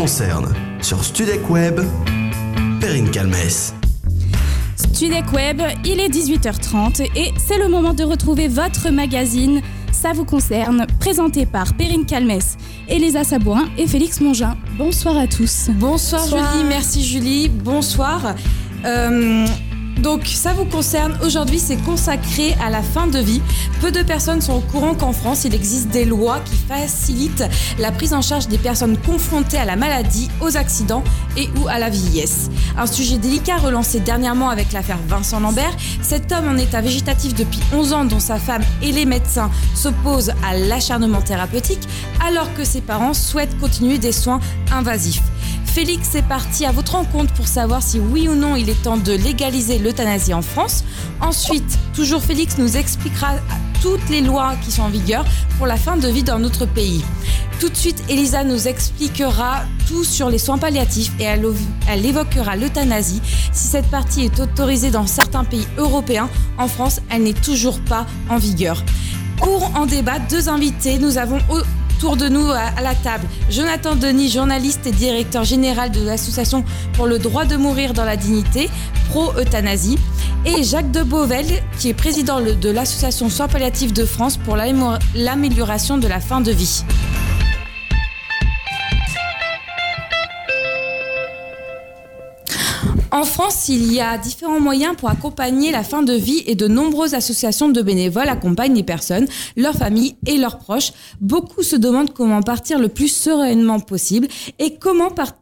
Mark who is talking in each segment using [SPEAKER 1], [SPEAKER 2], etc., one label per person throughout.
[SPEAKER 1] concerne sur Studec Web, Perrine Calmès.
[SPEAKER 2] Studec Web, il est 18h30 et c'est le moment de retrouver votre magazine Ça vous concerne, présenté par Perrine Calmès, Elisa Sabourin et Félix Mongin. Bonsoir à tous.
[SPEAKER 3] Bonsoir, Julie, merci Julie, bonsoir. Euh, donc ça vous concerne, aujourd'hui c'est consacré à la fin de vie. Peu de personnes sont au courant qu'en France il existe des lois qui facilitent la prise en charge des personnes confrontées à la maladie, aux accidents et ou à la vieillesse. Un sujet délicat relancé dernièrement avec l'affaire Vincent Lambert. Cet homme en état végétatif depuis 11 ans dont sa femme et les médecins s'opposent à l'acharnement thérapeutique alors que ses parents souhaitent continuer des soins invasifs. Félix est parti à votre rencontre pour savoir si oui ou non il est temps de légaliser l'euthanasie en France. Ensuite, toujours Félix nous expliquera toutes les lois qui sont en vigueur pour la fin de vie dans notre pays. Tout de suite, Elisa nous expliquera tout sur les soins palliatifs et elle, évoquera l'euthanasie. Si cette partie est autorisée dans certains pays européens, en France, elle n'est toujours pas en vigueur. Pour en débattre, deux invités, nous avons autour de nous à la table Jonathan Denis, journaliste et directeur général de l'association pour le droit de mourir dans la dignité, pro-euthanasie, et Jacques de Beauvel, qui est président de l'association Soins palliatifs de France pour l'amélioration de la fin de vie. En France, il y a différents moyens pour accompagner la fin de vie et de nombreuses associations de bénévoles accompagnent les personnes, leurs familles et leurs proches. Beaucoup se demandent comment partir le plus sereinement possible et comment partir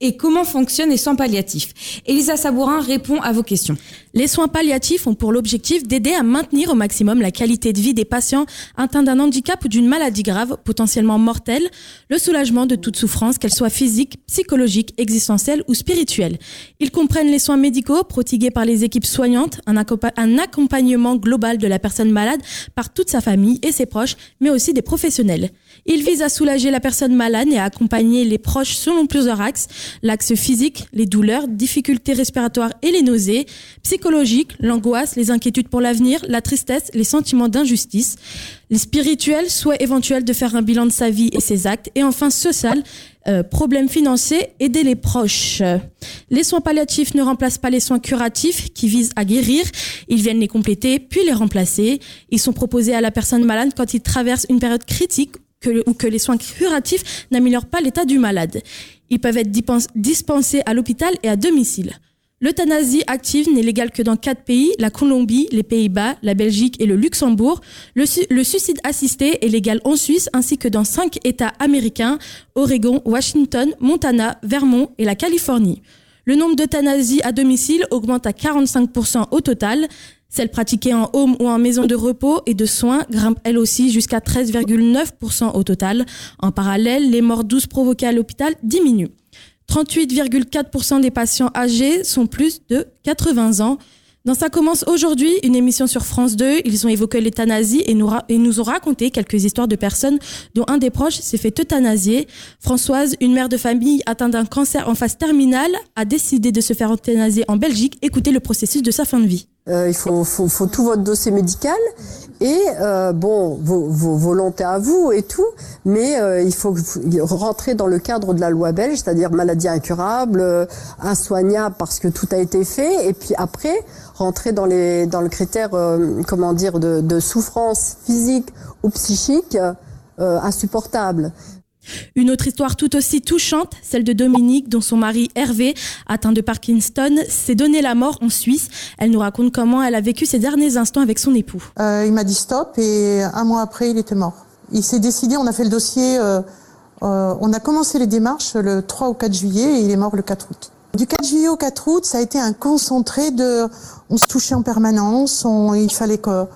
[SPEAKER 3] et comment fonctionnent les soins palliatifs Elisa Sabourin répond à vos questions.
[SPEAKER 2] Les soins palliatifs ont pour l'objectif d'aider à maintenir au maximum la qualité de vie des patients atteints d'un handicap ou d'une maladie grave, potentiellement mortelle, le soulagement de toute souffrance, qu'elle soit physique, psychologique, existentielle ou spirituelle. Ils comprennent les soins médicaux prodigués par les équipes soignantes, un, un accompagnement global de la personne malade par toute sa famille et ses proches, mais aussi des professionnels. Ils visent à soulager la personne malade et à accompagner les proches selon plusieurs axes. L'axe physique, les douleurs, difficultés respiratoires et les nausées, psychologique, l'angoisse, les inquiétudes pour l'avenir, la tristesse, les sentiments d'injustice, les spirituels, souhait éventuel de faire un bilan de sa vie et ses actes, et enfin social, euh, problèmes financiers, aider les proches. Les soins palliatifs ne remplacent pas les soins curatifs qui visent à guérir, ils viennent les compléter puis les remplacer. Ils sont proposés à la personne malade quand il traverse une période critique ou que les soins curatifs n'améliorent pas l'état du malade. Ils peuvent être dispensés à l'hôpital et à domicile. L'euthanasie active n'est légale que dans quatre pays, la Colombie, les Pays-Bas, la Belgique et le Luxembourg. Le, le, suicide assisté est légal en Suisse ainsi que dans cinq États américains, Oregon, Washington, Montana, Vermont et la Californie. Le nombre d'euthanasies à domicile augmente à 45% au total. Celle pratiquée en home ou en maison de repos et de soins grimpe elle aussi jusqu'à 13,9% au total. En parallèle, les morts douces provoquées à l'hôpital diminuent. 38,4% des patients âgés sont plus de 80 ans. Dans Ça commence aujourd'hui, une émission sur France 2. Ils ont évoqué l'euthanasie et nous, ont raconté quelques histoires de personnes dont un des proches s'est fait euthanasier. Françoise, une mère de famille atteinte d'un cancer en phase terminale, a décidé de se faire euthanasier en Belgique. Écoutez le processus de sa fin de vie.
[SPEAKER 4] Euh, il faut, faut, faut, tout votre dossier médical et euh, bon vos, vos, volontés à vous et tout, mais euh, il faut rentrer dans le cadre de la loi belge, c'est-à-dire maladie incurable, euh, insoignable parce que tout a été fait, et puis après rentrer dans les dans le critère euh, comment dire de, de, souffrance physique ou psychique insupportable.
[SPEAKER 2] Une autre histoire tout aussi touchante, celle de Dominique, dont son mari Hervé, atteint de Parkinson, s'est donné la mort en Suisse. Elle nous raconte comment elle a vécu ses derniers instants avec son époux.
[SPEAKER 5] Euh, il m'a dit stop et un mois après, il était mort. Il s'est décidé, on a fait le dossier, euh, euh, on a commencé les démarches le 3 ou 4 juillet et il est mort le 4 août. Du 4 juillet au 4 août, ça a été un concentré de... On se touchait en permanence, on, il fallait que...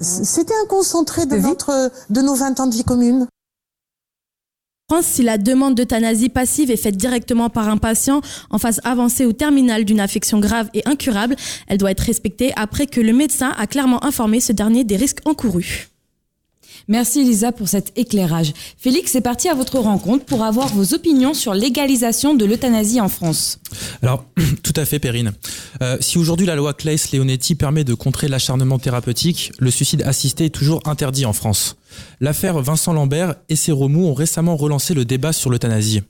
[SPEAKER 5] C'était un concentré de, notre, de nos 20 ans de vie commune
[SPEAKER 2] si la demande d'euthanasie passive est faite directement par un patient en phase avancée ou terminale d'une affection grave et incurable, elle doit être respectée après que le médecin a clairement informé ce dernier des risques encourus.
[SPEAKER 3] Merci Elisa pour cet éclairage. Félix est parti à votre rencontre pour avoir vos opinions sur l'égalisation de l'euthanasie en France.
[SPEAKER 6] Alors, tout à fait Perrine. Euh, si aujourd'hui la loi Claes-Leonetti permet de contrer l'acharnement thérapeutique, le suicide assisté est toujours interdit en France. L'affaire Vincent Lambert et ses remous ont récemment relancé le débat sur l'euthanasie.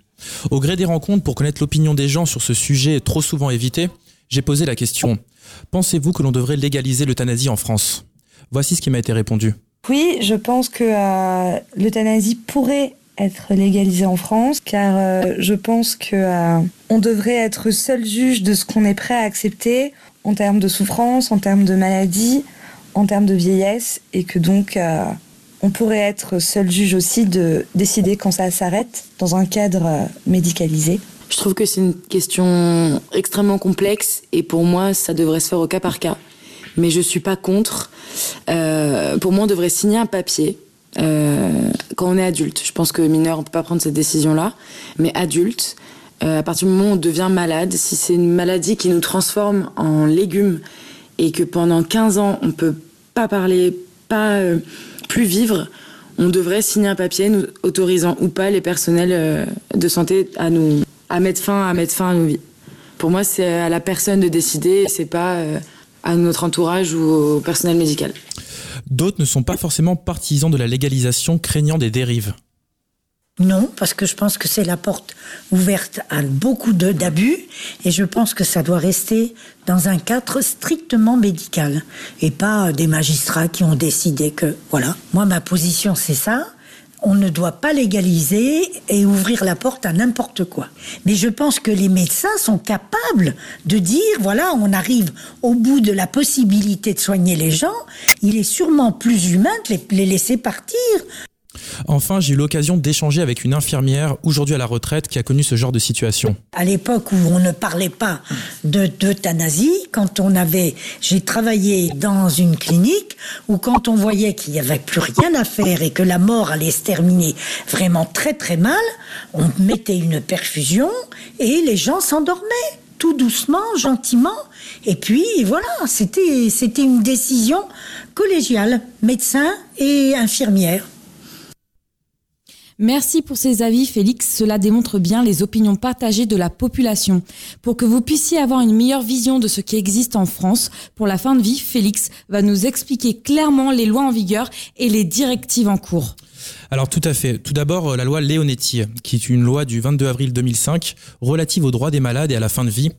[SPEAKER 6] Au gré des rencontres pour connaître l'opinion des gens sur ce sujet trop souvent évité, j'ai posé la question Pensez-vous que l'on devrait légaliser l'euthanasie en France? Voici ce qui m'a été répondu.
[SPEAKER 7] Oui, je pense que euh, l'euthanasie pourrait être légalisée en France, car euh, je pense que euh, on devrait être seul juge de ce qu'on est prêt à accepter en termes de souffrance, en termes de maladie, en termes de vieillesse, et que donc on pourrait être seul juge aussi de décider quand ça s'arrête dans un cadre médicalisé.
[SPEAKER 8] Je trouve que c'est une question extrêmement complexe et pour moi, ça devrait se faire au cas par cas. Mais je suis pas contre. Euh, pour moi, on devrait signer un papier euh, quand on est adulte. Je pense que mineur, on peut pas prendre cette décision-là, mais adulte, euh, à partir du moment où on devient malade, si c'est une maladie qui nous transforme en légumes et que pendant 15 ans on peut pas parler, pas plus vivre, on devrait signer un papier nous autorisant ou pas les personnels de santé à nous à mettre fin à mettre fin à nos vies. Pour moi, c'est à la personne de décider, c'est pas à notre entourage ou au personnel médical.
[SPEAKER 6] D'autres ne sont pas forcément partisans de la légalisation, craignant des dérives.
[SPEAKER 9] Non, parce que je pense que c'est la porte ouverte à beaucoup d'abus et je pense que ça doit rester dans un cadre strictement médical et pas des magistrats qui ont décidé que voilà. Moi, ma position, c'est ça. On ne doit pas légaliser et ouvrir la porte à n'importe quoi. Mais je pense que les médecins sont capables de dire, voilà, on arrive au bout de la possibilité de soigner les gens. Il est sûrement plus humain de les- laisser partir.
[SPEAKER 6] Enfin, j'ai eu l'occasion d'échanger avec une infirmière, aujourd'hui à la retraite, qui a connu ce genre de situation.
[SPEAKER 9] à l'époque où on ne parlait pas de d'euthanasie, quand on avait, j'ai travaillé dans une clinique où quand on voyait qu'il n'y avait plus rien à faire et que la mort allait se terminer vraiment très très mal, on mettait une perfusion et les gens s'endormaient tout doucement, gentiment. Et puis voilà, c'était une décision collégiale, médecin et infirmière.
[SPEAKER 3] Merci pour ces avis, Félix. Cela démontre bien les opinions partagées de la population. Pour que vous puissiez avoir une meilleure vision de ce qui existe en France pour la fin de vie, Félix va nous expliquer clairement les lois en vigueur et les directives en cours.
[SPEAKER 6] Alors tout à fait. Tout d'abord, euh, la loi Leonetti, qui est une loi du 22 avril 2005 relative aux droits des malades et à la fin de vie.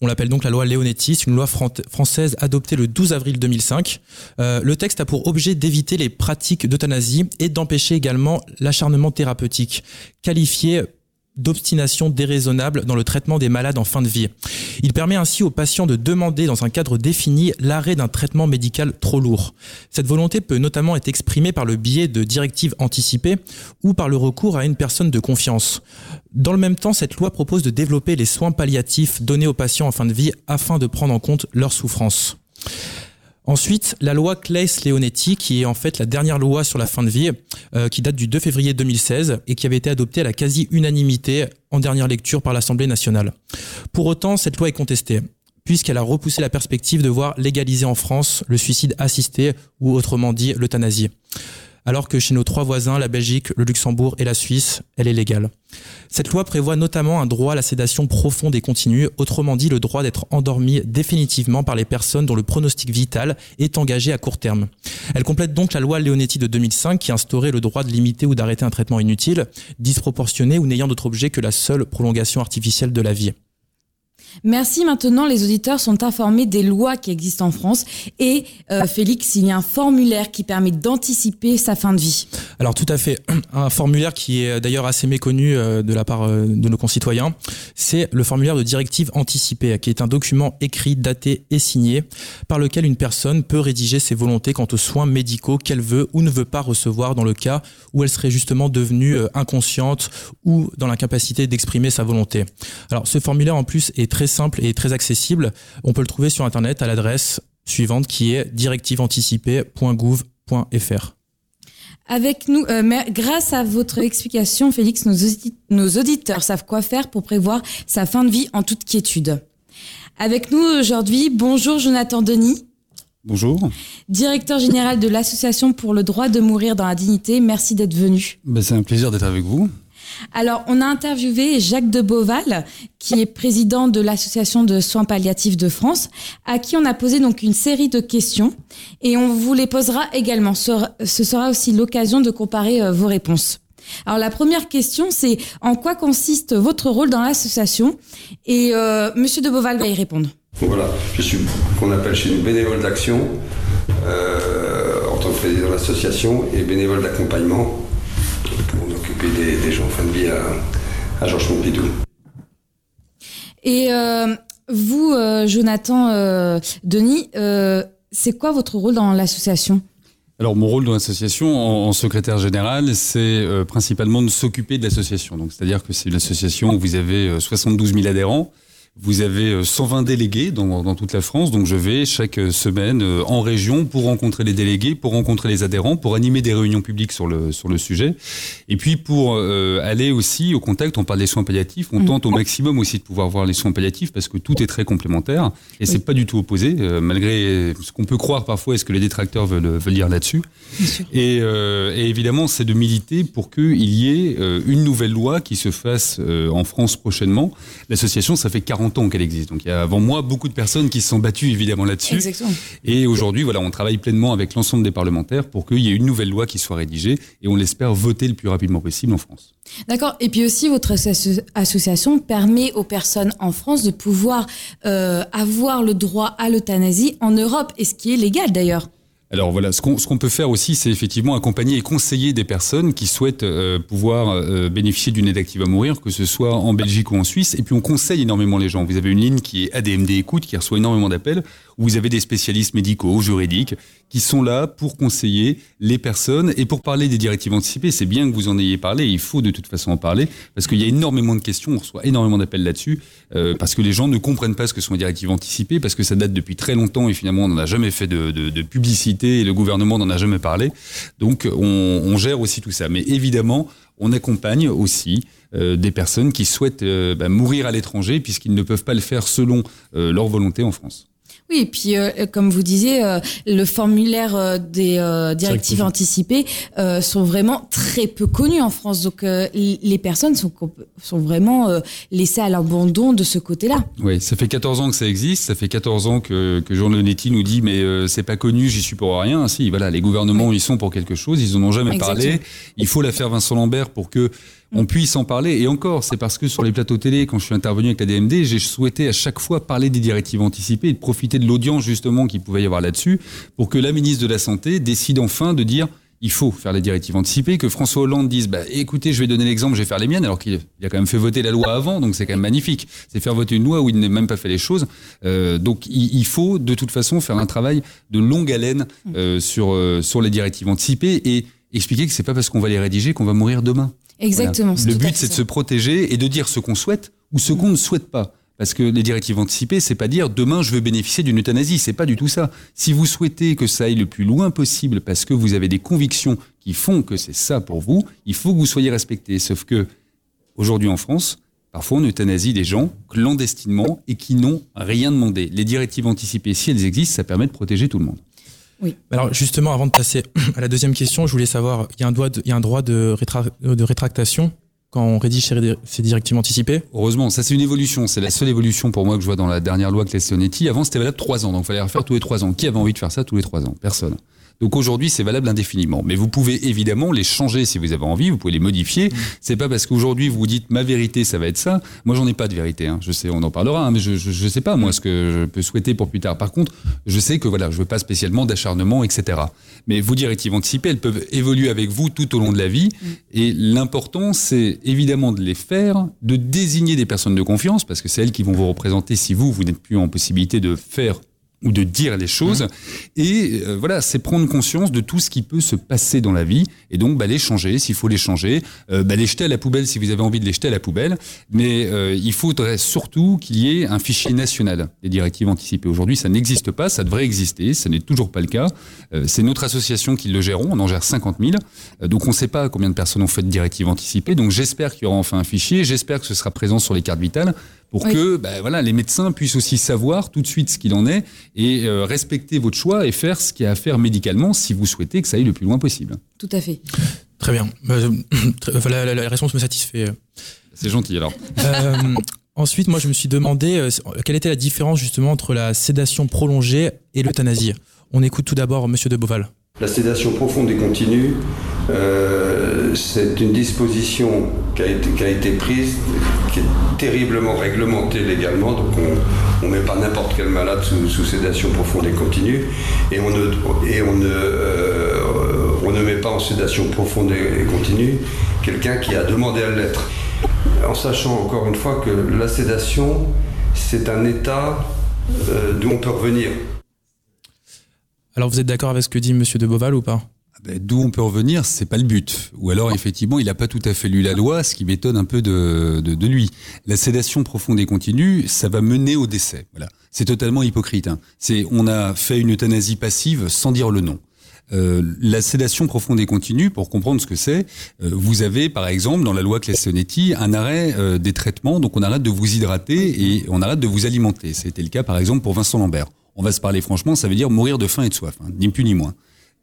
[SPEAKER 6] On l'appelle donc la loi Leonetti, c'est une loi fran- française adoptée le 12 avril 2005. Euh, le texte a pour objet d'éviter les pratiques d'euthanasie et d'empêcher également l'acharnement thérapeutique, qualifié d'obstination déraisonnable dans le traitement des malades en fin de vie. Il permet ainsi aux patients de demander dans un cadre défini l'arrêt d'un traitement médical trop lourd. Cette volonté peut notamment être exprimée par le biais de directives anticipées ou par le recours à une personne de confiance. Dans le même temps, cette loi propose de développer les soins palliatifs donnés aux patients en fin de vie afin de prendre en compte leurs souffrances. Ensuite, la loi Claes-Leonetti, qui est en fait la dernière loi sur la fin de vie, euh, qui date du 2 février 2016 et qui avait été adoptée à la quasi-unanimité en dernière lecture par l'Assemblée nationale. Pour autant, cette loi est contestée puisqu'elle a repoussé la perspective de voir légaliser en France le suicide assisté ou autrement dit l'euthanasie. Alors que chez nos trois voisins, la Belgique, le Luxembourg et la Suisse, elle est légale. Cette loi prévoit notamment un droit à la sédation profonde et continue, autrement dit le droit d'être endormi définitivement par les personnes dont le pronostic vital est engagé à court terme. Elle complète donc la loi Leonetti de 2005 qui instaurait le droit de limiter ou d'arrêter un traitement inutile, disproportionné ou n'ayant d'autre objet que la seule prolongation artificielle de la vie.
[SPEAKER 3] Merci. Maintenant, les auditeurs sont informés des lois qui existent en France. Et euh, Félix, il y a un formulaire qui permet d'anticiper sa fin de vie.
[SPEAKER 6] Alors tout à fait, un formulaire qui est d'ailleurs assez méconnu euh, de la part euh, de nos concitoyens, c'est le formulaire de directive anticipée, qui est un document écrit, daté et signé, par lequel une personne peut rédiger ses volontés quant aux soins médicaux qu'elle veut ou ne veut pas recevoir dans le cas où elle serait justement devenue inconsciente ou dans l'incapacité d'exprimer sa volonté. Alors ce formulaire en plus est très simple et très accessible. On peut le trouver sur internet à l'adresse suivante qui est directiveanticipée.gouv.fr.
[SPEAKER 3] Avec nous, euh, mais grâce à votre explication, Félix, nos, audi- nos auditeurs savent quoi faire pour prévoir sa fin de vie en toute quiétude. Avec nous aujourd'hui, bonjour Jonathan Denis,
[SPEAKER 10] Bonjour,
[SPEAKER 3] directeur général de l'Association pour le droit de mourir dans la dignité. Merci d'être venu.
[SPEAKER 10] Ben, c'est un plaisir d'être avec vous.
[SPEAKER 3] Alors, on a interviewé Jacques de Beauval, qui est président de l'Association de soins palliatifs de France, à qui on a posé donc une série de questions et on vous les posera également. Ce sera aussi l'occasion de comparer euh, vos réponses. Alors la première question, c'est en quoi consiste votre rôle dans l'association? Et euh, Monsieur de Beauval va y répondre.
[SPEAKER 11] Voilà, je suis qu'on appelle chez nous bénévole d'action euh, en tant que président de l'association et bénévole d'accompagnement pour m'occuper des, des, gens en fin de vie à, à Georges Pompidou.
[SPEAKER 3] Et euh, vous, euh, Jonathan euh, Denis, euh, c'est quoi votre rôle dans l'association?
[SPEAKER 10] Alors mon rôle dans l'association en, en, secrétaire général, c'est euh, principalement de s'occuper de l'association. Donc c'est-à-dire que c'est une association où vous avez 72 000 adhérents. Vous avez 120 délégués dans, dans, toute la France, donc je vais chaque semaine en région pour rencontrer les délégués, pour rencontrer les adhérents, pour animer des réunions publiques sur le sur le sujet, et puis pour euh, aller aussi au contact. On parle des soins palliatifs, on mmh. tente au maximum aussi de pouvoir voir les soins palliatifs parce que tout est très complémentaire et c'est pas du tout opposé, euh, malgré ce qu'on peut croire parfois et ce que les détracteurs veulent, veulent dire là-dessus. Et, euh, et, évidemment, c'est de militer pour qu'il y ait une nouvelle loi qui se fasse en France prochainement. L'association, ça fait 40 ans qu'elle existe. Donc il y a avant moi beaucoup de personnes qui se sont battues évidemment là-dessus. Et aujourd'hui, voilà, on travaille pleinement avec l'ensemble des parlementaires pour qu'il y ait une nouvelle loi qui soit rédigée et on l'espère voter le plus rapidement possible en France.
[SPEAKER 3] D'accord. Et puis aussi, votre association permet aux personnes en France de pouvoir euh, avoir le droit à l'euthanasie en Europe, et ce qui est légal d'ailleurs.
[SPEAKER 10] Alors voilà, ce qu'on peut faire aussi, c'est effectivement accompagner et conseiller des personnes qui souhaitent euh, pouvoir euh, bénéficier d'une aide active à mourir, que ce soit en Belgique ou en Suisse. Et puis on conseille énormément les gens. Vous avez une ligne qui est ADMD Écoute, qui reçoit énormément d'appels, vous avez des spécialistes médicaux, juridiques, qui sont là pour conseiller les personnes et pour parler des directives anticipées. C'est bien que vous en ayez parlé, il faut de toute façon en parler, parce qu'il y a énormément de questions, on reçoit énormément d'appels là-dessus, euh, parce que les gens ne comprennent pas ce que sont les directives anticipées, parce que ça date depuis très longtemps et finalement on n'en a jamais fait de, de, de publicité et le gouvernement n'en a jamais parlé. Donc on, on, gère aussi tout ça. Mais évidemment, on accompagne aussi euh, des personnes qui souhaitent euh, bah, mourir à l'étranger puisqu'ils ne peuvent pas le faire selon euh, leur volonté en France.
[SPEAKER 3] Oui, et puis euh, comme vous disiez, euh, le formulaire euh, des euh, directives anticipées euh, sont vraiment très peu connus en France. Donc les personnes sont, sont vraiment laissées à l'abandon de ce côté-là.
[SPEAKER 10] Oui, ça fait 14 ans que ça existe. Ça fait 14 ans que, que Jean Lenetti nous dit mais c'est pas connu, j'y suis pour rien. Si, voilà, les gouvernements oui. ils sont pour quelque chose, ils en ont jamais Exactement. parlé. Il faut l'affaire Vincent Lambert pour que on puisse en parler. Et encore, c'est parce que sur les plateaux télé, quand je suis intervenu avec la DMD, j'ai souhaité à chaque fois parler des directives anticipées et de profiter de l'audience justement qu'il pouvait y avoir là-dessus pour que la ministre de la Santé décide enfin de dire il faut faire les directives anticipées, que François Hollande dise bah, écoutez, je vais donner l'exemple, je vais faire les miennes, alors qu'il a quand même fait voter la loi avant, donc c'est quand même magnifique. C'est faire voter une loi où il n'a même pas fait les choses. Euh, donc il, il, faut de toute façon faire un travail de longue haleine euh, sur, euh, sur les directives anticipées et expliquer que c'est pas parce qu'on va les rédiger qu'on va mourir demain.
[SPEAKER 3] Exactement.
[SPEAKER 10] Voilà. Le but, c'est de se protéger et de dire ce qu'on souhaite ou ce qu'on ne souhaite pas. Parce que les directives anticipées, c'est pas dire demain je veux bénéficier d'une euthanasie, c'est pas du tout ça. Si vous souhaitez que ça aille le plus loin possible parce que vous avez des convictions qui font que c'est ça pour vous, il faut que vous soyez respecté. Sauf que aujourd'hui en France, parfois on euthanasie des gens clandestinement et qui n'ont rien demandé. Les directives anticipées, si elles existent, ça permet de protéger tout le monde.
[SPEAKER 6] Oui. Alors justement, avant de passer à la deuxième question, je voulais savoir, il y a un, droit de, il y a un droit de, rétra de rétractation quand on rédige ces directives anticipées
[SPEAKER 10] Heureusement, ça c'est une évolution. C'est la seule évolution pour moi que je vois dans la dernière loi Classonetti. Avant, c'était valable trois ans, donc il fallait refaire tous les trois ans. Qui avait envie de faire ça tous les trois ans? Personne. Donc aujourd'hui, c'est valable indéfiniment. Mais vous pouvez évidemment les changer si vous avez envie, vous pouvez les modifier. Mmh. C'est pas parce qu'aujourd'hui vous vous dites ma vérité, ça va être ça. Moi, j'en ai pas de vérité. Hein. Je sais, on en parlera, hein, mais je, je, je, sais pas moi ce que je peux souhaiter pour plus tard. Par contre, je sais que voilà, je veux pas spécialement d'acharnement, etc. Mais vos directives anticipées, elles peuvent évoluer avec vous tout au long de la vie. Mmh. Et l'important, c'est évidemment de les faire, de désigner des personnes de confiance, parce que c'est elles qui vont vous représenter si vous, vous n'êtes plus en possibilité de faire ou de dire les choses. Mmh. Et euh, voilà, c'est prendre conscience de tout ce qui peut se passer dans la vie et donc bah, les changer s'il faut les changer, euh, bah, les jeter à la poubelle si vous avez envie de les jeter à la poubelle. Mais euh, il faudrait surtout qu'il y ait un fichier national des directives anticipées. Aujourd'hui, ça n'existe pas, ça devrait exister, ça n'est toujours pas le cas. Euh, c'est notre association qui le gère, on en gère 50 000. Euh, donc on ne sait pas combien de personnes ont fait de directives anticipées. Donc j'espère qu'il y aura enfin un fichier, j'espère que ce sera présent sur les cartes vitales pour oui. que ben, voilà, les médecins puissent aussi savoir tout de suite ce qu'il en est et euh, respecter votre choix et faire ce qu'il y a à faire médicalement si vous souhaitez que ça aille le plus loin possible.
[SPEAKER 3] Tout à fait.
[SPEAKER 6] Très bien. Euh, la, la, la, réponse me satisfait.
[SPEAKER 10] C'est gentil alors.
[SPEAKER 6] Euh, ensuite, moi, je me suis demandé euh, quelle était la différence justement entre la sédation prolongée et l'euthanasie? On écoute tout d'abord Monsieur de Beauval.
[SPEAKER 11] La sédation profonde et continue Euh, c'est une disposition qui a, été, prise, qui est terriblement réglementée légalement, donc on ne met pas n'importe quel malade sous, sédation profonde et continue, et on ne, euh, met pas en sédation profonde et, continue quelqu'un qui a demandé à l'être. En sachant encore une fois que la sédation, c'est un état euh, d'où on peut revenir.
[SPEAKER 6] Alors vous êtes d'accord avec ce que dit M. de Beauval ou pas?
[SPEAKER 10] D'où on peut revenir, c'est pas le but. Ou alors effectivement, il n'a pas tout à fait lu la loi, ce qui m'étonne un peu de, de, de, lui. La sédation profonde et continue, ça va mener au décès. Voilà, c'est totalement hypocrite. Hein. C'est on a fait une euthanasie passive sans dire le nom. Euh, la sédation profonde et continue, pour comprendre ce que c'est, euh, vous avez par exemple dans la loi Classonetti un arrêt euh, des traitements, donc on arrête de vous hydrater et on arrête de vous alimenter. C'était le cas par exemple pour Vincent Lambert. On va se parler franchement, ça veut dire mourir de faim et de soif, hein, ni plus ni moins.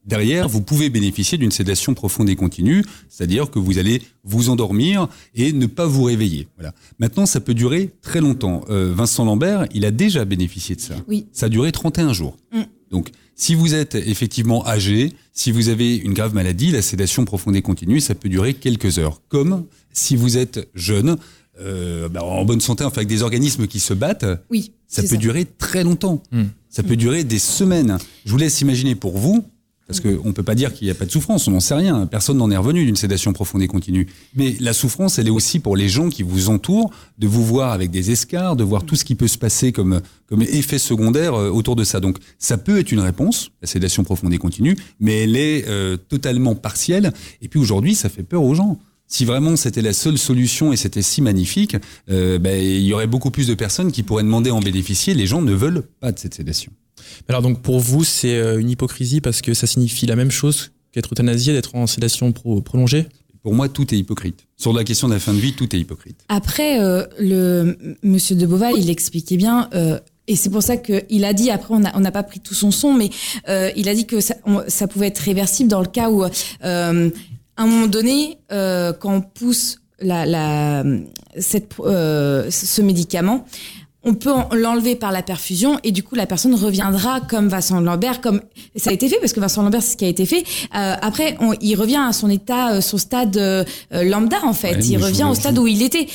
[SPEAKER 10] Derrière, vous pouvez bénéficier d'une sédation profonde et continue, c'est-à-dire que vous allez vous endormir et ne pas vous réveiller. Voilà. Maintenant, ça peut durer très longtemps. Euh, Vincent Lambert, il a déjà bénéficié de ça.
[SPEAKER 3] Oui.
[SPEAKER 10] Ça a duré 31 jours. Mm. Donc, si vous êtes effectivement âgé, si vous avez une grave maladie, la sédation profonde et continue, ça peut durer quelques heures. Comme si vous êtes jeune, euh, bah, en bonne santé, enfin avec des organismes qui se battent,
[SPEAKER 3] oui,
[SPEAKER 10] ça peut
[SPEAKER 3] ça.
[SPEAKER 10] durer très longtemps.
[SPEAKER 6] Hmm.
[SPEAKER 10] Ça peut durer des semaines. Je vous laisse imaginer pour vous, parce qu'on ne peut pas dire qu'il n'y a pas de souffrance, on n'en sait rien. Personne n'en est revenu d'une sédation profonde et continue. Mais la souffrance, elle est aussi pour les gens qui vous entourent, de vous voir avec des escarres, de voir tout ce qui peut se passer comme, comme effet secondaire euh, autour de ça. Donc ça peut être une réponse, la sédation profonde et continue, mais elle est euh, totalement partielle. Et puis aujourd'hui, ça fait peur aux gens. Si vraiment c'était la seule solution et c'était si magnifique, euh, ben, il y aurait beaucoup plus de personnes qui pourraient demander à en bénéficier. Les gens ne veulent pas de cette sédation.
[SPEAKER 6] Alors donc pour vous, c'est euh, une hypocrisie parce que ça signifie la même chose qu'être euthanasié, d'être en sédation pro prolongée?
[SPEAKER 10] Pour moi, tout est hypocrite. Sur la question de la fin de vie, tout est hypocrite.
[SPEAKER 3] Après, euh, le Monsieur de Beauval, il expliquait bien. Euh, et c'est pour ça qu'il a dit, après on n'a on a pas pris tout son son, mais euh, il a dit que ça, on, ça, pouvait être réversible dans le cas où, euh, à un moment donné, euh, quand on pousse la, la, cette, euh, ce médicament, on peut l'enlever par la perfusion et du coup la personne reviendra comme Vincent Lambert, comme ça a été fait parce que Vincent Lambert c'est ce qui a été fait. Euh, après, on, il revient à son état, son stade euh, lambda en fait.
[SPEAKER 10] Ouais,
[SPEAKER 3] il revient au stade où il était.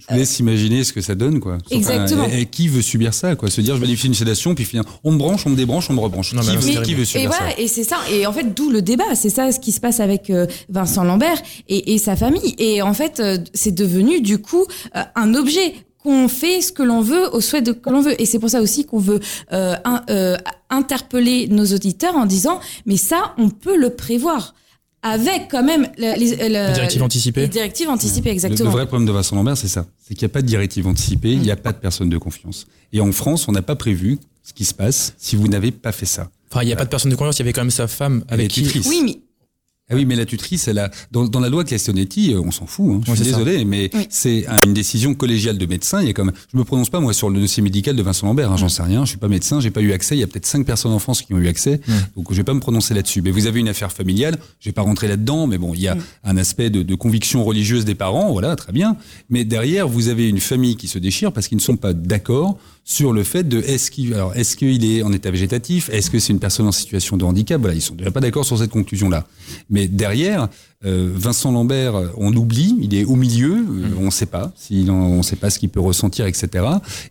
[SPEAKER 10] Je vous laisse imaginer ce que ça donne, quoi.
[SPEAKER 3] Exactement.
[SPEAKER 10] et, et qui veut subir ça, quoi? Se dire, je bénéficie d'une sédation, puis finalement, on me branche, on me débranche, on me rebranche.
[SPEAKER 6] Non, mais
[SPEAKER 10] qui, veut, qui veut
[SPEAKER 3] Et
[SPEAKER 10] subir ça?
[SPEAKER 3] voilà, et c'est ça. Et en fait, d'où le débat. C'est ça ce qui se passe avec euh, Vincent Lambert et, et sa famille. Et en fait, euh, c'est devenu du coup euh, un objet qu'on fait ce que l'on veut au souhait de que l'on veut. Et c'est pour ça aussi qu'on veut euh, un- euh, interpeller nos auditeurs en disant, mais ça, on peut le prévoir. Avec quand même le- les, le-
[SPEAKER 6] Les directives anticipées.
[SPEAKER 3] Les directives anticipées,
[SPEAKER 10] Le,
[SPEAKER 3] exactement.
[SPEAKER 10] le vrai problème de Vincent Lambert, c'est ça. C'est qu'il n'y a pas de directive anticipée, il n'y a pas de personne de confiance. Et en France, on n'a pas prévu ce qui se passe si vous n'avez pas fait ça.
[SPEAKER 6] Enfin, il n'y a pas de personne de confiance, il y avait quand même sa femme avec qui...
[SPEAKER 10] tutrice.
[SPEAKER 3] Oui, mais
[SPEAKER 10] Ah oui, mais la tutrice, elle a, dans, dans la loi Classonetti, euh, on s'en fout, hein, je suis
[SPEAKER 6] c'est ça.
[SPEAKER 10] désolé, mais
[SPEAKER 3] Oui.
[SPEAKER 10] c'est un- une décision collégiale de médecin. Il y a comme, je me prononce pas moi sur le dossier médical de Vincent Lambert, hein,
[SPEAKER 6] Mm.
[SPEAKER 10] j'en sais rien, je suis pas médecin, j'ai pas eu accès. Il y a peut-être cinq personnes en France qui ont eu accès,
[SPEAKER 6] Mm.
[SPEAKER 10] donc je vais pas me prononcer là-dessus. Mais vous avez une affaire familiale, je vais pas rentrer là-dedans, mais bon, il y a un aspect de, de conviction religieuse des parents, voilà, très bien. Mais derrière, vous avez une famille qui se déchire parce qu'ils ne sont pas d'accord sur le fait de est-ce qu'il alors est-ce qu'il est en état végétatif, est-ce que c'est une personne en situation de handicap, voilà, ils sont déjà pas d'accord sur cette conclusion-là. Mais derrière, euh, Vincent Lambert, euh, on oublie, il est au milieu, euh, on ne sait pas, en- on ne sait pas ce qu'il peut ressentir, etc.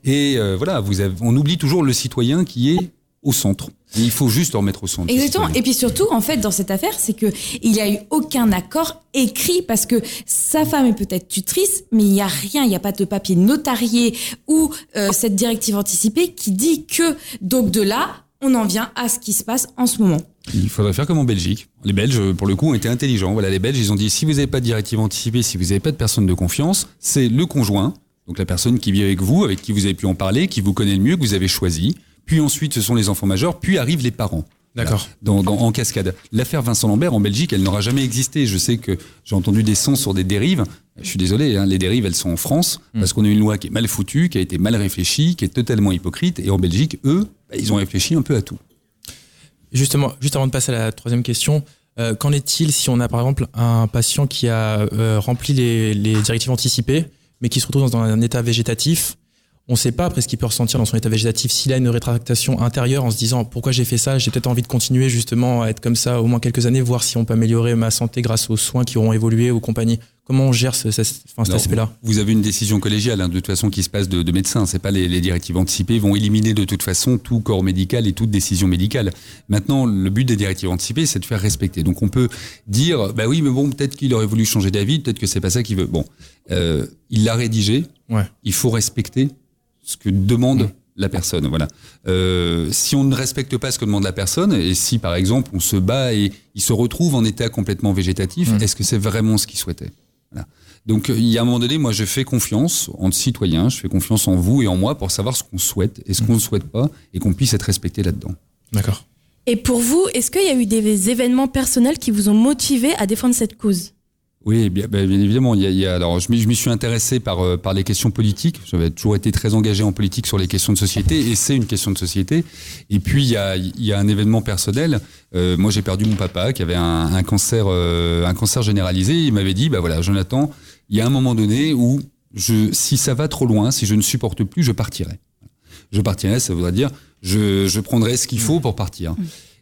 [SPEAKER 10] Et euh, voilà, vous avez, on oublie toujours le citoyen qui est au centre. Il faut juste le remettre au centre. ce
[SPEAKER 3] Exactement. Et puis surtout, en fait, dans cette affaire, c'est que il y a eu aucun accord écrit parce que sa femme est peut-être tutrice, mais il n'y a rien, il n'y a pas de papier notarié ou euh, cette directive anticipée qui dit que donc de là, on en vient à ce qui se passe en ce moment.
[SPEAKER 10] Il faudrait faire comme en Belgique. Les Belges, pour le coup, ont été intelligents. Voilà, les Belges, ils ont dit si vous n'avez pas de directive anticipée, si vous n'avez pas de personne de confiance, c'est le conjoint, donc la personne qui vit avec vous, avec qui vous avez pu en parler, qui vous connaît le mieux, que vous avez choisi. Puis ensuite, ce sont les enfants majeurs, puis arrivent les parents.
[SPEAKER 6] D'accord.
[SPEAKER 10] Dans, dans- en cascade. L'affaire Vincent Lambert en Belgique, elle n'aura jamais existé. Je sais que j'ai entendu des sons sur des dérives. Je suis désolé, hein, les dérives, elles sont en France parce qu'on a une loi qui est mal foutue, qui a été mal réfléchie, qui est totalement hypocrite. Et en Belgique, eux, bah, ils ont réfléchi un peu à tout.
[SPEAKER 6] Justement, juste avant de passer à la troisième question, euh, qu'en est-il si on a par exemple un patient qui a euh, rempli les, les directives anticipées, mais qui se retrouve dans un état végétatif on ne sait pas après ce qu'il peut ressentir dans son état végétatif s'il a une rétractation intérieure en se disant pourquoi j'ai fait ça, j'ai peut-être envie de continuer justement à être comme ça au moins quelques années, voir si on peut améliorer ma santé grâce aux soins qui auront évolué ou compagnie. Comment on gère ce, ce- enfin, cet aspect-là?
[SPEAKER 10] Vous avez une décision collégiale hein, de toute façon qui se passe de, de médecin. C'est pas les, les directives anticipées vont éliminer de toute façon tout corps médical et toute décision médicale. Maintenant, le but des directives anticipées, c'est de faire respecter. Donc on peut dire, bah oui, mais bon, peut-être qu'il aurait voulu changer d'avis, peut-être que c'est pas ça qu'il veut. Bon, euh, il l'a rédigé.
[SPEAKER 6] Ouais.
[SPEAKER 10] Il faut respecter ce que demande la personne. Voilà. Euh, si on ne respecte pas ce que demande la personne, et si par exemple on se bat et il se retrouve en état complètement végétatif, est-ce que c'est vraiment ce qu'il souhaitait? Voilà. Donc il y a un moment donné, moi je fais confiance en citoyens, je fais confiance en vous et en moi pour savoir ce qu'on souhaite et ce qu'on ne souhaite pas et qu'on puisse être respecté là-dedans.
[SPEAKER 6] D'accord.
[SPEAKER 2] Et pour vous, est-ce qu'il y a eu des événements personnels qui vous ont motivé à défendre cette cause?
[SPEAKER 10] Oui, bien, ben, évidemment. Il y a, alors, je m'y suis intéressé par, euh, par les questions politiques. J'avais toujours été très engagé en politique sur les questions de société, et c'est une question de société. Et puis, il y a, un événement personnel. Euh, moi, j'ai perdu mon papa qui avait un, un cancer, euh, un cancer généralisé. Il m'avait dit, bah voilà, Jonathan, il y a un moment donné où, si ça va trop loin, si je ne supporte plus, je partirai. Je partirai, ça voudrait dire, je, je prendrai ce qu'il faut pour partir.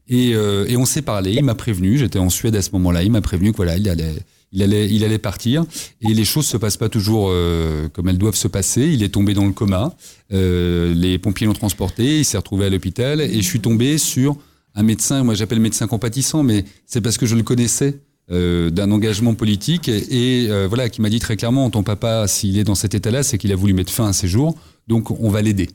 [SPEAKER 10] Et, et on s'est parlé, il m'a prévenu, j'étais en Suède à ce moment-là, il m'a prévenu que voilà, il allait, il allait, partir. Et les choses se passent pas toujours euh, comme elles doivent se passer. Il est tombé dans le coma. Euh, les pompiers l'ont transporté. Il s'est retrouvé à l'hôpital. Et je suis tombé sur un médecin. Moi, j'appelle médecin compatissant, mais c'est parce que je le connaissais. euh, d'un engagement politique et, et, euh, voilà qui m'a dit très clairement ton papa s'il est dans cet état-là c'est qu'il a voulu mettre fin à ses jours donc on va l'aider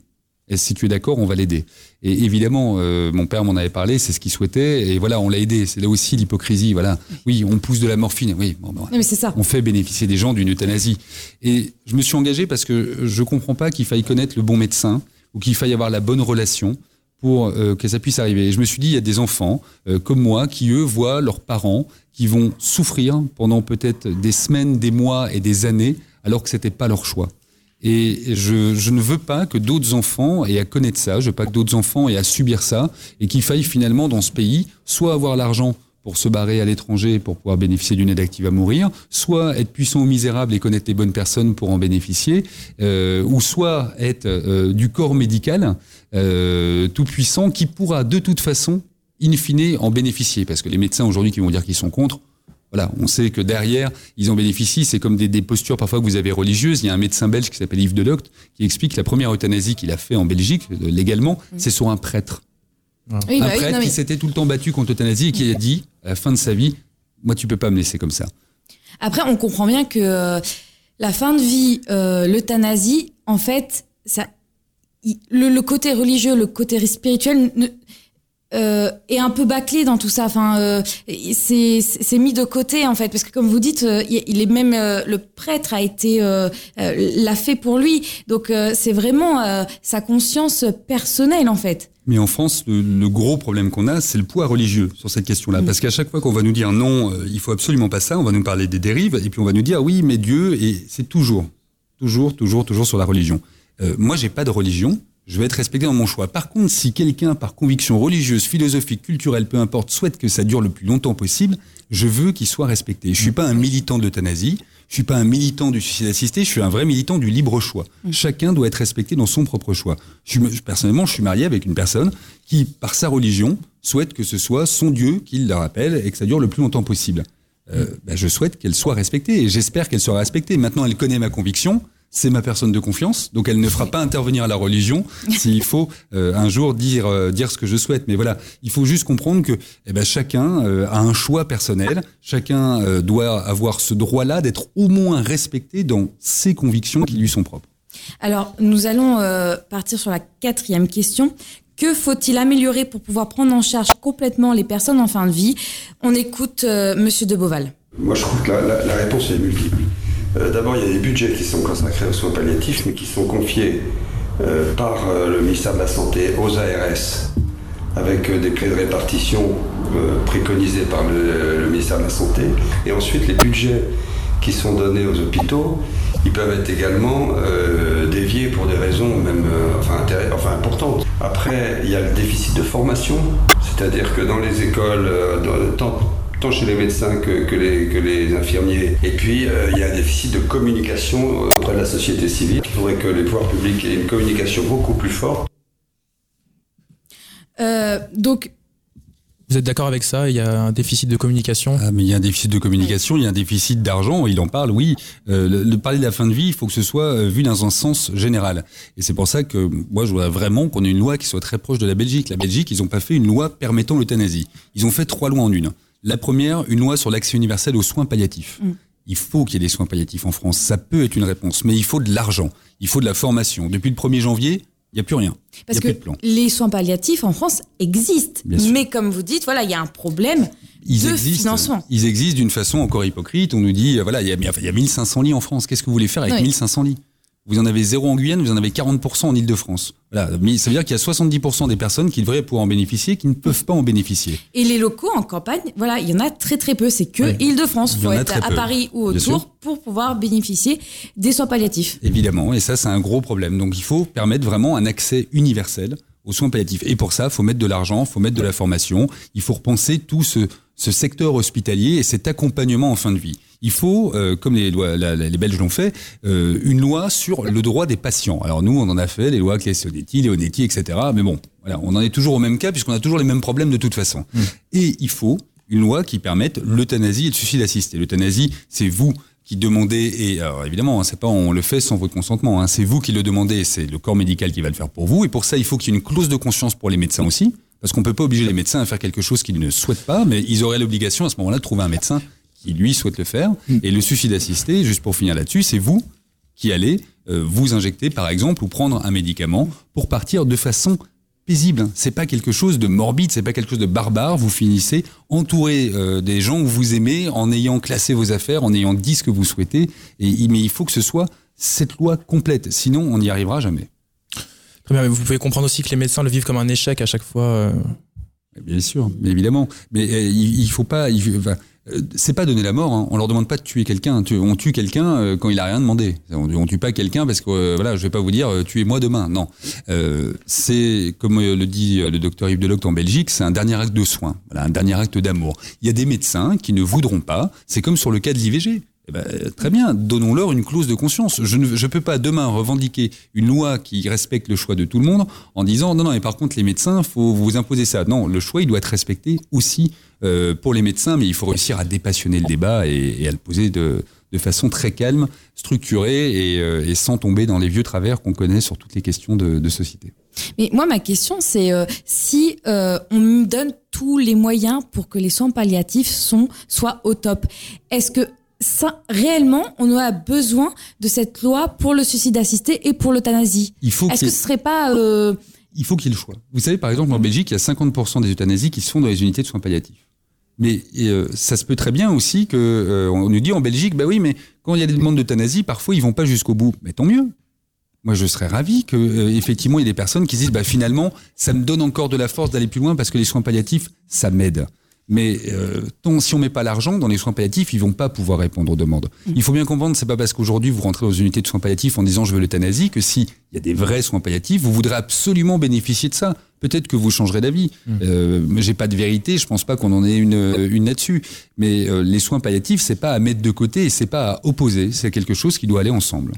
[SPEAKER 10] et si tu es d'accord, on va l'aider. Et évidemment, euh, mon père m'en avait parlé, c'est ce qu'il souhaitait, et voilà, on l'a aidé. C'est là aussi l'hypocrisie. Voilà, oui, on pousse de la morphine. Oui, bon, ben,
[SPEAKER 3] mais c'est ça.
[SPEAKER 10] on fait bénéficier des gens d'une euthanasie. Et je me suis engagé parce que je comprends pas qu'il faille connaître le bon médecin ou qu'il faille avoir la bonne relation pour euh, que ça puisse arriver. Et je me suis dit, il y a des enfants euh, comme moi qui, eux, voient leurs parents qui vont souffrir pendant peut-être des semaines, des mois et des années, alors que c'était pas leur choix. Et je, je ne veux pas que d'autres enfants aient à connaître ça, je veux pas que d'autres enfants aient à subir ça, et qu'il faille finalement dans ce pays soit avoir l'argent pour se barrer à l'étranger pour pouvoir bénéficier d'une aide active à mourir, soit être puissant ou misérable et connaître les bonnes personnes pour en bénéficier, euh, ou soit être euh, du corps médical euh, tout puissant qui pourra de toute façon, in fine, en bénéficier. Parce que les médecins aujourd'hui qui vont dire qu'ils sont contre, voilà, on sait que derrière, ils en bénéficient. C'est comme des, des postures parfois que vous avez religieuses. Il y a un médecin belge qui s'appelle Yves Delocte qui explique que la première euthanasie qu'il a fait en Belgique, euh, légalement, c'est sur un prêtre.
[SPEAKER 3] Oui,
[SPEAKER 10] un
[SPEAKER 3] bah oui,
[SPEAKER 10] prêtre
[SPEAKER 3] non, mais-
[SPEAKER 10] qui s'était tout le temps battu contre l'euthanasie et qui a dit, à la fin de sa vie, moi, tu peux pas me laisser comme ça.
[SPEAKER 3] Après, on comprend bien que euh, la fin de vie, euh, l'euthanasie, en fait, ça, il- le, le côté religieux, le côté spirituel ne- euh, est un peu bâclé dans tout ça. Enfin, euh, c'est c'est mis de côté en fait, parce que comme vous dites, euh, il est même euh, le prêtre a été euh, l'a fait pour lui. Donc euh, c'est vraiment euh, sa conscience personnelle en fait.
[SPEAKER 10] Mais en France, le, le gros problème qu'on a, c'est le poids religieux sur cette question-là.
[SPEAKER 3] Mm.
[SPEAKER 10] Parce qu'à chaque fois qu'on va nous dire non, il faut absolument pas ça, on va nous parler des dérives, et puis on va nous dire oui, mais Dieu, et c'est toujours, toujours, toujours, toujours sur la religion. Euh, moi, j'ai pas de religion, je vais être respecté dans mon choix. Par contre, si quelqu'un, par conviction religieuse, philosophique, culturelle, peu importe, souhaite que ça dure le plus longtemps possible, je veux qu'il soit respecté. Je suis pas un militant de l'euthanasie, je suis pas un militant du suicide assisté, je suis un vrai militant du libre choix. Chacun doit être respecté dans son propre choix. Je suis- je- personnellement, je suis marié avec une personne qui, par sa religion, souhaite que ce soit son Dieu qui la rappelle et que ça dure le plus longtemps possible. Euh, ben, je souhaite qu'elle soit respectée et j'espère qu'elle sera respectée. Maintenant, elle connaît ma conviction. C'est ma personne de confiance, donc elle ne fera pas intervenir la religion s'il faut euh, un jour dire euh, dire ce que je souhaite. Mais voilà, il faut juste comprendre que eh ben, chacun euh, a un choix personnel, chacun euh, doit avoir ce droit-là d'être au moins respecté dans ses convictions qui lui sont propres.
[SPEAKER 3] Alors, nous allons euh, partir sur la quatrième question. Que faut-il améliorer pour pouvoir prendre en charge complètement les personnes en fin de vie? On écoute euh, Monsieur de Beauval.
[SPEAKER 11] Moi, je trouve que la, la- la réponse est multiple. Euh, D'abord, il y a des budgets qui sont consacrés aux soins palliatifs, mais qui sont confiés euh, par euh, le ministère de la Santé aux ARS, avec des clés de répartition préconisées par le, ministère de la Santé. Et ensuite, les budgets qui sont donnés aux hôpitaux, ils peuvent être également déviés pour des raisons même enfin, importantes. Après, il y a le déficit de formation, c'est-à-dire que dans les écoles, dans- tant, tant chez les médecins que, que les, que les infirmiers. Et puis, euh, il y a un déficit de communication auprès de la société civile. Il faudrait que les pouvoirs publics aient une communication beaucoup plus forte.
[SPEAKER 3] Euh, donc,
[SPEAKER 6] Vous êtes d'accord avec ça? Il y a un déficit de communication?
[SPEAKER 10] Ah, mais il y a un déficit de communication, il y a un déficit d'argent, il en parle, oui. Euh, le, le parler de la fin de vie, il faut que ce soit euh, vu dans un sens général. Et c'est pour ça que moi, je voudrais vraiment qu'on ait une loi qui soit très proche de la Belgique. La Belgique, ils n'ont pas fait une loi permettant l'euthanasie. Ils ont fait trois lois en une. La première, une loi sur l'accès universel aux soins palliatifs.
[SPEAKER 3] Mm.
[SPEAKER 10] Il faut qu'il y ait des soins palliatifs en France. Ça peut être une réponse, mais il faut de l'argent. Il faut de la formation. Depuis le 1er janvier, il n'y a plus rien.
[SPEAKER 3] Parce que
[SPEAKER 10] plus de plan.
[SPEAKER 3] les soins palliatifs en France existent. Mais comme vous dites, voilà, il y a un problème
[SPEAKER 10] Ils
[SPEAKER 3] de
[SPEAKER 10] existent,
[SPEAKER 3] financement.
[SPEAKER 10] ils existent d'une façon encore hypocrite. On nous dit, euh, voilà, il y a, il y a 1500 lits en France. Qu'est-ce que vous voulez faire avec
[SPEAKER 3] Oui.
[SPEAKER 10] 1500 lits? Vous en avez zéro en Guyane, vous en avez 40% en Ile-de-France. Voilà, mais ça veut dire qu'il y a 70% des personnes qui devraient pouvoir en bénéficier, qui ne peuvent pas en bénéficier.
[SPEAKER 3] Et les locaux en campagne, voilà, il y en a très très peu. C'est que. Île-de-France.
[SPEAKER 10] Il y
[SPEAKER 3] faut être à
[SPEAKER 10] peu.
[SPEAKER 3] Paris ou autour pour pouvoir bénéficier des soins palliatifs.
[SPEAKER 10] Évidemment, et ça, c'est un gros problème. Donc, il faut permettre vraiment un accès universel aux soins palliatifs. Et pour ça, il faut mettre de l'argent, il faut mettre de la formation, il faut repenser tout ce, ce secteur hospitalier et cet accompagnement en fin de vie. Il faut, euh, comme les, lois, la- les Belges l'ont fait, euh, une loi sur le droit des patients. Alors nous, on en a fait, les lois Cléonetti, Leonetti, etc. Mais bon, voilà, on en est toujours au même cas puisqu'on a toujours les mêmes problèmes de toute façon. Et il faut une loi qui permette l'euthanasie et le suicide assisté. L'euthanasie, c'est vous qui demandez, et alors évidemment, hein, c'est pas on le fait sans votre consentement, hein, c'est vous qui le demandez, c'est le corps médical qui va le faire pour vous, et pour ça, il faut qu'il y ait une clause de conscience pour les médecins aussi, parce qu'on peut pas obliger les médecins à faire quelque chose qu'ils ne souhaitent pas, mais ils auraient l'obligation à ce moment-là de trouver un médecin qui lui souhaite le faire. Et le suicide assisté, juste pour finir là-dessus, c'est vous qui allez euh, vous injecter, par exemple, ou prendre un médicament pour partir de façon paisible. C'est pas quelque chose de morbide, c'est pas quelque chose de barbare. Vous finissez entouré euh, des gens que vous aimez, en ayant classé vos affaires, en ayant dit ce que vous souhaitez. Et, mais il faut que ce soit cette loi complète, sinon on n'y arrivera jamais.
[SPEAKER 6] Très bien, mais vous pouvez comprendre aussi que les médecins le vivent comme un échec à chaque fois. euh.
[SPEAKER 10] Bien sûr, mais évidemment. Mais euh, il, il faut pas. il- enfin, c'est pas donner la mort. Hein. On leur demande pas de tuer quelqu'un. On tue quelqu'un euh, quand il a rien demandé. On, tue pas quelqu'un parce que euh, voilà, je vais pas vous dire euh, tuez-moi demain. Non. Euh, c'est comme euh, le dit euh, le docteur Yves Deloct en Belgique, c'est un dernier acte de soin. Voilà, un dernier acte d'amour. Il y a des médecins qui ne voudront pas. C'est comme sur le cas de l'IVG. Eh ben, euh, très bien, donnons-leur une clause de conscience. Je ne peux pas demain revendiquer une loi qui respecte le choix de tout le monde en disant non, non, et par contre, les médecins, faut vous imposer ça. Non, le choix, il doit être respecté aussi euh, pour les médecins, mais il faut réussir à dépassionner le débat et, à le poser de, façon très calme, structurée et, euh, et sans tomber dans les vieux travers qu'on connaît sur toutes les questions de, société.
[SPEAKER 3] Mais moi, ma question, c'est si on donne tous les moyens pour que les soins palliatifs soient au top, est-ce que ça, réellement, on a besoin de cette loi pour le suicide assisté et pour l'euthanasie
[SPEAKER 10] Il faut
[SPEAKER 3] Est-ce que ce serait pas... euh,
[SPEAKER 10] il faut qu'il y ait le choix. Vous savez, par exemple, en Belgique, il y a 50% des euthanasies qui se font dans les unités de soins palliatifs. Mais euh, ça se peut très bien aussi que euh, on nous dit en Belgique, bah oui, mais quand il y a des demandes d'euthanasie, parfois ils vont pas jusqu'au bout. Mais tant mieux. Moi, je serais ravi que euh, effectivement il y ait des personnes qui se disent, bah finalement, ça me donne encore de la force d'aller plus loin parce que les soins palliatifs, ça m'aide. Mais euh, si on met pas l'argent dans les soins palliatifs, ils vont pas pouvoir répondre aux demandes. Il faut bien comprendre, c'est pas parce qu'aujourd'hui vous rentrez dans une unité de soins palliatifs en disant je veux l'euthanasie que si il y a des vrais soins palliatifs, vous voudrez absolument bénéficier de ça. Peut-être que vous changerez d'avis. Euh, mais j'ai pas de vérité, je pense pas qu'on en ait une, euh, une là-dessus. Mais euh, les soins palliatifs, c'est pas à mettre de côté et c'est pas à opposer. C'est quelque chose qui doit aller ensemble.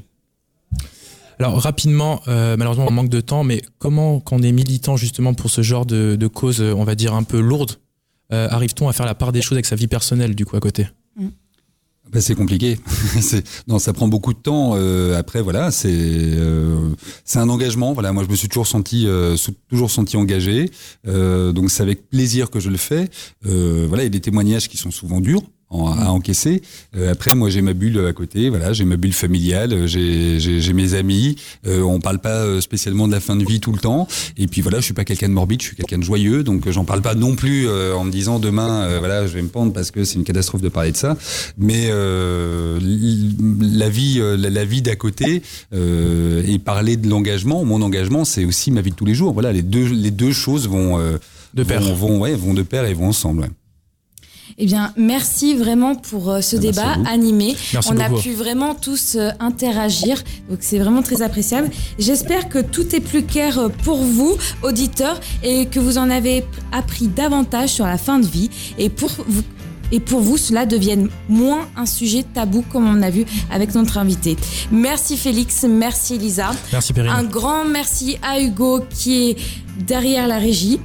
[SPEAKER 6] Alors rapidement, euh, malheureusement on manque de temps, mais comment, quand on est militant justement pour ce genre de, de cause, on va dire un peu lourde, euh, arrive-t-on à faire la part des choses avec sa vie personnelle du coup à côté?
[SPEAKER 10] Ben, c'est compliqué. Non, ça prend beaucoup de temps. Euh, après, voilà, c'est euh, c'est un engagement. Voilà, moi, je me suis toujours senti toujours senti engagé. Donc, c'est avec plaisir que je le fais. Voilà, il y a des témoignages qui sont souvent durs en- à encaisser. Euh, après, moi, j'ai ma bulle à côté. Voilà, j'ai ma bulle familiale. euh, J'ai mes amis. Euh, on parle pas euh, spécialement de la fin de vie tout le temps. Et puis voilà, je suis pas quelqu'un de morbide. Je suis quelqu'un de joyeux. Donc, euh, j'en parle pas non plus euh, en me disant demain, euh, voilà, je vais me pendre parce que c'est une catastrophe de parler de ça. Mais euh, la vie, la, la vie d'à côté euh, et parler de l'engagement. Mon engagement, c'est aussi ma vie de tous les jours. Voilà, les deux les deux choses vont euh,
[SPEAKER 6] De pair.
[SPEAKER 10] vont, vont ouais, vont de pair et vont ensemble. ouais.
[SPEAKER 3] Eh bien, merci vraiment pour euh, ce
[SPEAKER 10] Ah, merci
[SPEAKER 3] débat animé.
[SPEAKER 6] Merci
[SPEAKER 3] On a pu vraiment tous euh, interagir, donc c'est vraiment très appréciable. J'espère que tout est plus clair euh, pour vous, auditeurs, et que vous en avez appris davantage sur la fin de vie. Et pour vous et pour vous cela devienne moins un sujet tabou comme on a vu avec notre invité. Merci Félix, merci Elisa.
[SPEAKER 6] Merci Perrine.
[SPEAKER 3] Un grand merci à Hugo qui est derrière la régie.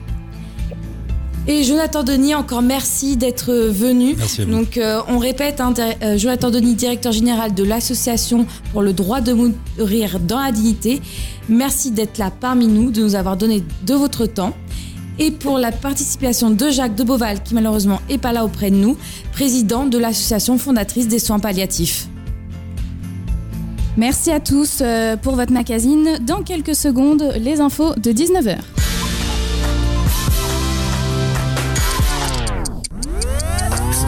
[SPEAKER 3] Et Jonathan Denis, encore merci d'être venu.
[SPEAKER 10] Merci à vous.
[SPEAKER 3] Donc, euh, on répète, hein, euh, Jonathan Denis, directeur général de l'Association pour le droit de mourir dans la dignité. Merci d'être là parmi nous, de nous avoir donné de votre temps. Et pour la participation de Jacques de Beauval, qui malheureusement est pas là auprès de nous, président de l'association fondatrice des soins palliatifs.
[SPEAKER 2] Merci à tous euh, pour votre magazine. Dans quelques secondes, les infos de 19h.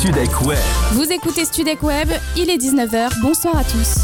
[SPEAKER 1] Studec Web.
[SPEAKER 2] Vous écoutez Studec Web, il est 19h. Bonsoir à tous.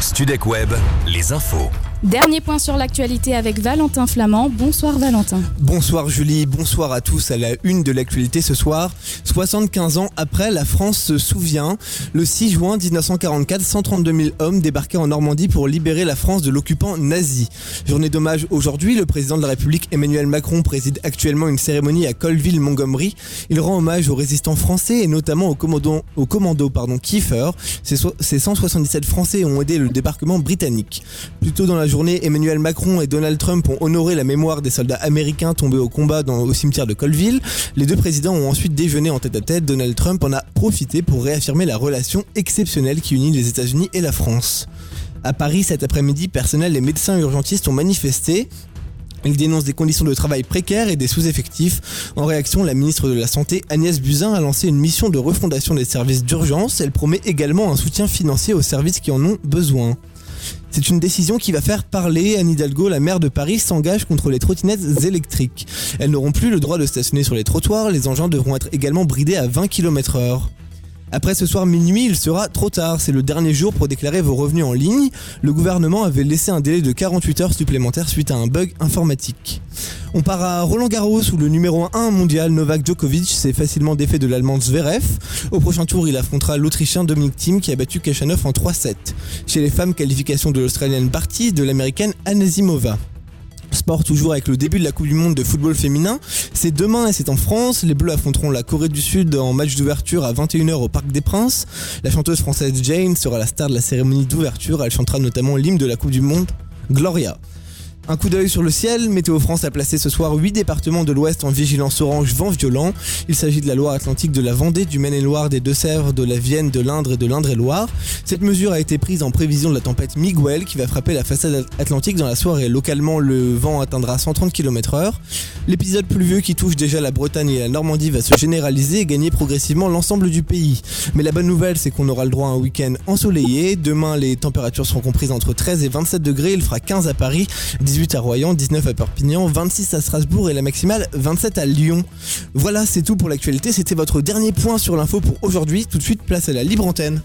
[SPEAKER 1] Studec Web, les infos.
[SPEAKER 2] Dernier point sur l'actualité avec Valentin Flamand. Bonsoir Valentin.
[SPEAKER 12] Bonsoir Julie, bonsoir à tous à la une de l'actualité ce soir. 75 ans après, la France se souvient. Le 6 juin 1944, 132 000 hommes débarquaient en Normandie pour libérer la France de l'occupant nazi. Journée d'hommage aujourd'hui, le président de la République Emmanuel Macron préside actuellement une cérémonie à Colville-Montgomery. Il rend hommage aux résistants français et notamment au commando, au commando pardon, Kiefer. Ces, so- ces 177 Français ont aidé le débarquement britannique. Plus tôt dans la journée, Emmanuel Macron et Donald Trump ont honoré la mémoire des soldats américains tombés au combat au cimetière de Colville. Les deux présidents ont ensuite déjeuné en tête à tête. Donald Trump en a profité pour réaffirmer la relation exceptionnelle qui unit les États-Unis et la France. À Paris, cet après-midi, personnel et médecins urgentistes ont manifesté. Ils dénoncent des conditions de travail précaires et des sous-effectifs. En réaction, la ministre de la Santé, Agnès Buzyn, a lancé une mission de refondation des services d'urgence. Elle promet également un soutien financier aux services qui en ont besoin. C'est une décision qui va faire parler. Anne Hidalgo, la maire de Paris, s'engage contre les trottinettes électriques. Elles n'auront plus le droit de stationner sur les trottoirs. Les engins devront être également bridés à 20 km heure. Après ce soir minuit, il sera trop tard. C'est le dernier jour pour déclarer vos revenus en ligne. Le gouvernement avait laissé un délai de 48 heures supplémentaires suite à un bug informatique. On part à Roland Garros où le numéro 1 mondial Novak Djokovic s'est facilement défait de l'allemand Zverev. Au prochain tour, il affrontera l'Autrichien Dominic Thiem qui a battu Kachanov en 3-7. Chez les femmes, qualification de l'Australienne Barty de l'Américaine Anasimova. Sport toujours avec le début de la Coupe du Monde de football féminin. C'est demain et c'est en France. Les Bleus affronteront la Corée du Sud en match d'ouverture à 21h au Parc des Princes. La chanteuse française Jane sera la star de la cérémonie d'ouverture. Elle chantera notamment l'hymne de la Coupe du Monde, Gloria. Un coup d'œil sur le ciel, Météo France a placé ce soir 8 départements de l'Ouest en vigilance orange vent violent. Il s'agit de la Loire-Atlantique, de la Vendée, du Maine-et-Loire, des Deux-Sèvres, de la Vienne, de l'Indre et de l'Indre-et-Loire. Cette mesure a été prise en prévision de la tempête Miguel qui va frapper la façade atlantique dans la soirée. Localement, le vent atteindra 130 km h L'épisode pluvieux qui touche déjà la Bretagne et la Normandie va se généraliser et gagner progressivement l'ensemble du pays. Mais la bonne nouvelle, c'est qu'on aura le droit à un week-end ensoleillé. Demain, les températures seront comprises entre 13 et 27 degrés. Il fera 15 à Paris, 18 à Royan, 19 à Perpignan, 26 à Strasbourg et la maximale 27 à Lyon. Voilà, c'est tout pour l'actualité. C'était votre dernier point sur l'info pour aujourd'hui. Tout de suite, place à la libre antenne.